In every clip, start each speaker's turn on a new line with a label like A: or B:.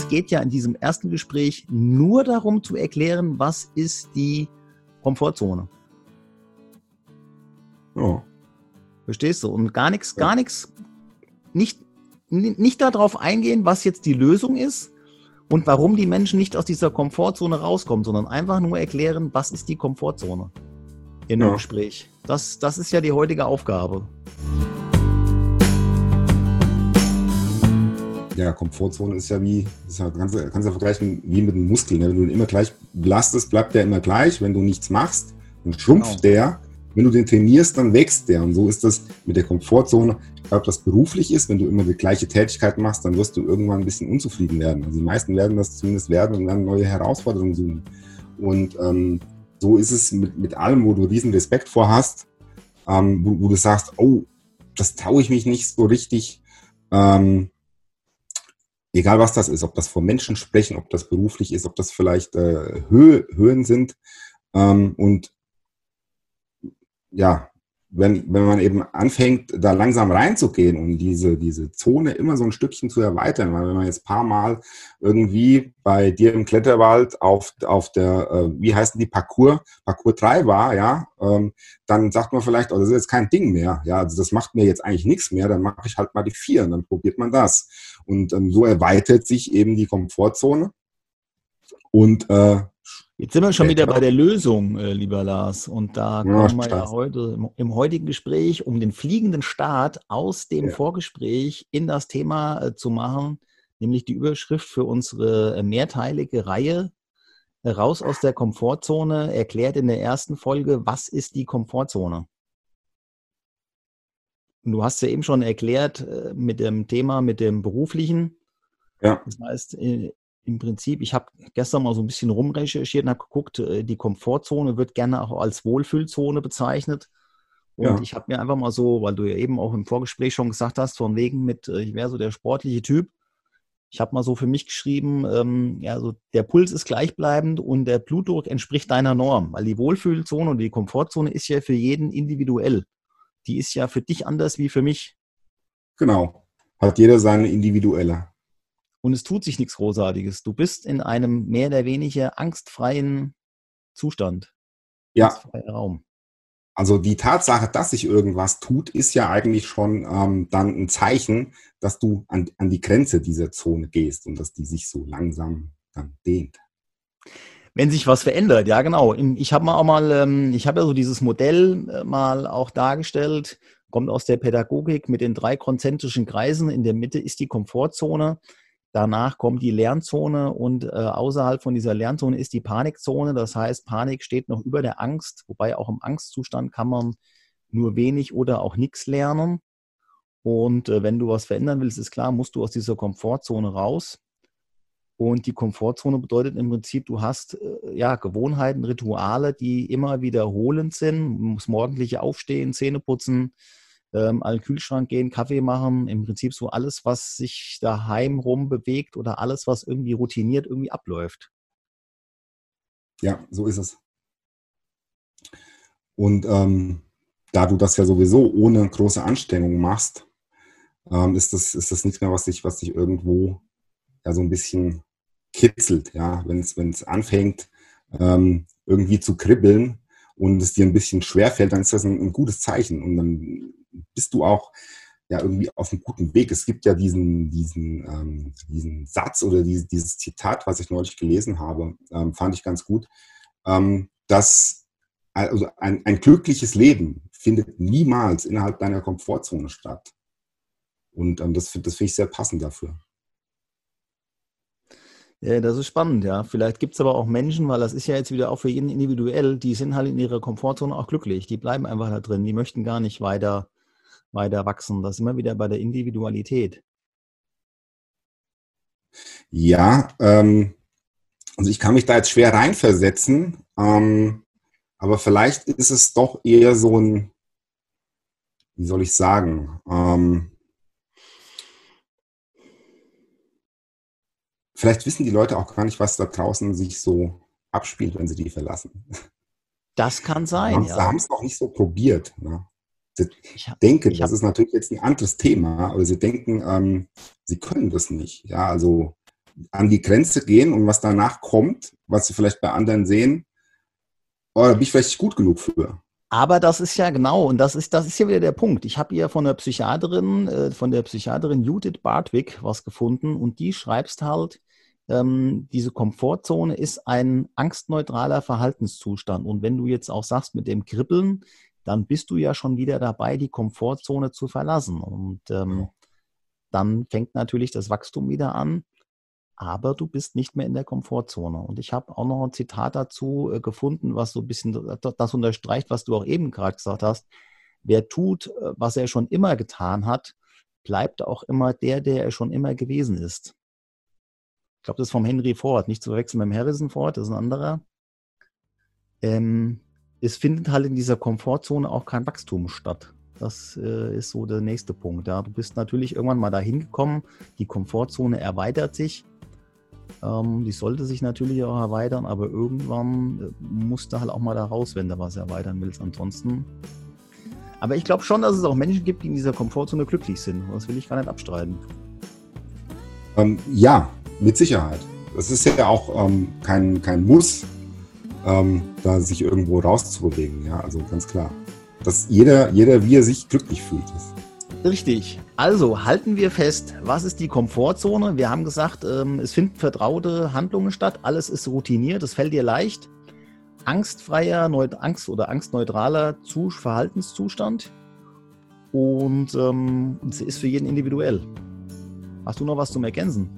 A: es geht ja in diesem ersten Gespräch nur darum zu erklären, was ist die Komfortzone. Ja. Verstehst du? Und gar nichts, gar nichts, nicht, nicht darauf eingehen, was jetzt die Lösung ist und warum die Menschen nicht aus dieser Komfortzone rauskommen, sondern einfach nur erklären, was ist die Komfortzone in einem ja. Gespräch. Das, das ist ja die heutige Aufgabe.
B: Ja, Komfortzone ist ja wie, ist ja, kannst, du, kannst du vergleichen wie mit einem Muskel. Ne? Wenn du ihn immer gleich belastest, bleibt der immer gleich. Wenn du nichts machst, dann schrumpft genau. der. Wenn du den trainierst, dann wächst der. Und so ist das mit der Komfortzone. Ich glaube, das beruflich ist, wenn du immer die gleiche Tätigkeit machst, dann wirst du irgendwann ein bisschen unzufrieden werden. Also die meisten werden das zumindest werden und dann neue Herausforderungen suchen. Und ähm, so ist es mit, mit allem, wo du riesen Respekt vor hast, ähm, wo, wo, du sagst, oh, das traue ich mich nicht so richtig. Ähm, egal was das ist, ob das vor Menschen sprechen, ob das beruflich ist, ob das vielleicht äh, Höhe, Höhen sind. Ähm, und ja, wenn, wenn man eben anfängt, da langsam reinzugehen und diese, diese Zone immer so ein Stückchen zu erweitern, weil wenn man jetzt paar Mal irgendwie bei dir im Kletterwald auf, auf der, äh, wie heißt die, Parcours, Parcours 3 war, ja, ähm, dann sagt man vielleicht, oh, das ist jetzt kein Ding mehr, ja, also das macht mir jetzt eigentlich nichts mehr, dann mache ich halt mal die 4 und dann probiert man das. Und ähm, so erweitert sich eben die Komfortzone. Und äh,
A: Jetzt sind wir schon wieder bei der Lösung, äh, lieber Lars. Und da ja, kommen wir ja heute im, im, heutigen Gespräch, um den fliegenden Start aus dem ja. Vorgespräch in das Thema äh, zu machen, nämlich die Überschrift für unsere äh, mehrteilige Reihe Raus aus der Komfortzone, erklärt in der ersten Folge, was ist die Komfortzone? Und du hast ja eben schon erklärt mit dem Thema, mit dem beruflichen. Ja. Das heißt, im Prinzip, ich habe gestern mal so ein bisschen rumrecherchiert und habe geguckt, äh, die Komfortzone wird gerne auch als Wohlfühlzone bezeichnet. Und ja. ich habe mir einfach mal so, weil du ja eben auch im Vorgespräch schon gesagt hast, von wegen mit, äh, ich wäre so der sportliche Typ. Ich habe mal so für mich geschrieben, ähm, ja, so der Puls ist gleichbleibend und der Blutdruck entspricht deiner Norm, weil die Wohlfühlzone und die Komfortzone ist ja für jeden individuell. Die ist ja für dich anders wie für mich.
B: Genau. Hat jeder seine individuelle
A: und es tut sich nichts Großartiges. Du bist in einem mehr oder weniger angstfreien Zustand.
B: Ja. Raum. Also die Tatsache, dass sich irgendwas tut, ist ja eigentlich schon ähm, dann ein Zeichen, dass du an, an die Grenze dieser Zone gehst und dass die sich so langsam dann dehnt.
A: Wenn sich was verändert, ja genau. Ich habe mal auch mal, ähm, ich habe ja so dieses Modell äh, mal auch dargestellt, kommt aus der Pädagogik mit den drei konzentrischen Kreisen. In der Mitte ist die Komfortzone. Danach kommt die Lernzone und äh, außerhalb von dieser Lernzone ist die Panikzone. Das heißt, Panik steht noch über der Angst, wobei auch im Angstzustand kann man nur wenig oder auch nichts lernen. Und äh, wenn du was verändern willst, ist klar, musst du aus dieser Komfortzone raus. Und die Komfortzone bedeutet im Prinzip, du hast äh, ja Gewohnheiten, Rituale, die immer wiederholend sind. Du musst morgendliche Aufstehen, Zähne putzen, ähm, an den Kühlschrank gehen, Kaffee machen, im Prinzip so alles, was sich daheim rum bewegt oder alles, was irgendwie routiniert irgendwie abläuft.
B: Ja, so ist es. Und ähm, da du das ja sowieso ohne große Anstrengung machst, ähm, ist, das, ist das nichts mehr, was dich, was dich irgendwo ja so ein bisschen kitzelt. Ja, wenn es anfängt, ähm, irgendwie zu kribbeln und es dir ein bisschen schwerfällt, dann ist das ein, ein gutes Zeichen. Und dann bist du auch ja irgendwie auf einem guten Weg. Es gibt ja diesen, diesen, ähm, diesen Satz oder dieses, dieses Zitat, was ich neulich gelesen habe, ähm, fand ich ganz gut, ähm, dass also ein, ein glückliches Leben findet niemals innerhalb deiner Komfortzone statt. Und ähm, das, das finde ich sehr passend dafür.
A: Ja, das ist spannend, ja. Vielleicht gibt es aber auch Menschen, weil das ist ja jetzt wieder auch für jeden individuell, die sind halt in ihrer Komfortzone auch glücklich. Die bleiben einfach da drin. Die möchten gar nicht weiter weiter wachsen. Das ist immer wieder bei der Individualität.
B: Ja, ähm, also ich kann mich da jetzt schwer reinversetzen, ähm, aber vielleicht ist es doch eher so ein, wie soll ich sagen, ähm, vielleicht wissen die Leute auch gar nicht, was da draußen sich so abspielt, wenn sie die verlassen.
A: Das kann sein.
B: Sie haben es noch nicht so probiert. Ne? Sie denken, das ist natürlich jetzt ein anderes Thema, aber sie denken, ähm, sie können das nicht. Ja, also an die Grenze gehen und was danach kommt, was sie vielleicht bei anderen sehen, oh, da bin ich vielleicht nicht gut genug für.
A: Aber das ist ja genau, und das ist, das ist ja wieder der Punkt. Ich habe hier von der Psychiaterin, äh, von der Psychiaterin Judith Bartwig was gefunden und die schreibst halt, ähm, diese Komfortzone ist ein angstneutraler Verhaltenszustand. Und wenn du jetzt auch sagst mit dem Kribbeln, dann bist du ja schon wieder dabei, die Komfortzone zu verlassen. Und ähm, dann fängt natürlich das Wachstum wieder an aber du bist nicht mehr in der Komfortzone. Und ich habe auch noch ein Zitat dazu äh, gefunden, was so ein bisschen das unterstreicht, was du auch eben gerade gesagt hast. Wer tut, äh, was er schon immer getan hat, bleibt auch immer der, der er schon immer gewesen ist. Ich glaube, das ist vom Henry Ford, nicht zu verwechseln mit dem Harrison Ford, das ist ein anderer. Ähm, es findet halt in dieser Komfortzone auch kein Wachstum statt. Das äh, ist so der nächste Punkt. Ja. Du bist natürlich irgendwann mal dahin gekommen, die Komfortzone erweitert sich, ähm, die sollte sich natürlich auch erweitern, aber irgendwann äh, musst du halt auch mal da raus, wenn du was erweitern willst. Ansonsten. Aber ich glaube schon, dass es auch Menschen gibt, die in dieser Komfortzone glücklich sind. Das will ich gar nicht abstreiten.
B: Ähm, ja, mit Sicherheit. Das ist ja auch ähm, kein, kein Muss, ähm, da sich irgendwo rauszubewegen. Ja, also ganz klar. Dass jeder, jeder, wie er sich glücklich fühlt. Ist.
A: Richtig. Also halten wir fest, was ist die Komfortzone? Wir haben gesagt, ähm, es finden vertraute Handlungen statt, alles ist routiniert, es fällt dir leicht. Angstfreier, Angst- oder angstneutraler Verhaltenszustand. Und ähm, es ist für jeden individuell. Hast du noch was zum Ergänzen?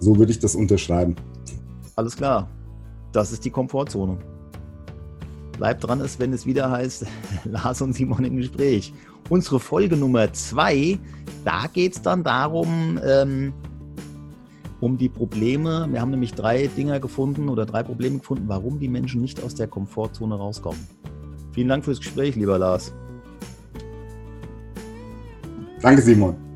B: So würde ich das unterschreiben.
A: Alles klar. Das ist die Komfortzone. Bleibt dran, ist, wenn es wieder heißt, Lars und Simon im Gespräch unsere Folge Nummer zwei, da geht es dann darum, ähm, um die Probleme. Wir haben nämlich drei Dinger gefunden oder drei Probleme gefunden, warum die Menschen nicht aus der Komfortzone rauskommen. Vielen Dank fürs Gespräch, lieber Lars.
B: Danke, Simon.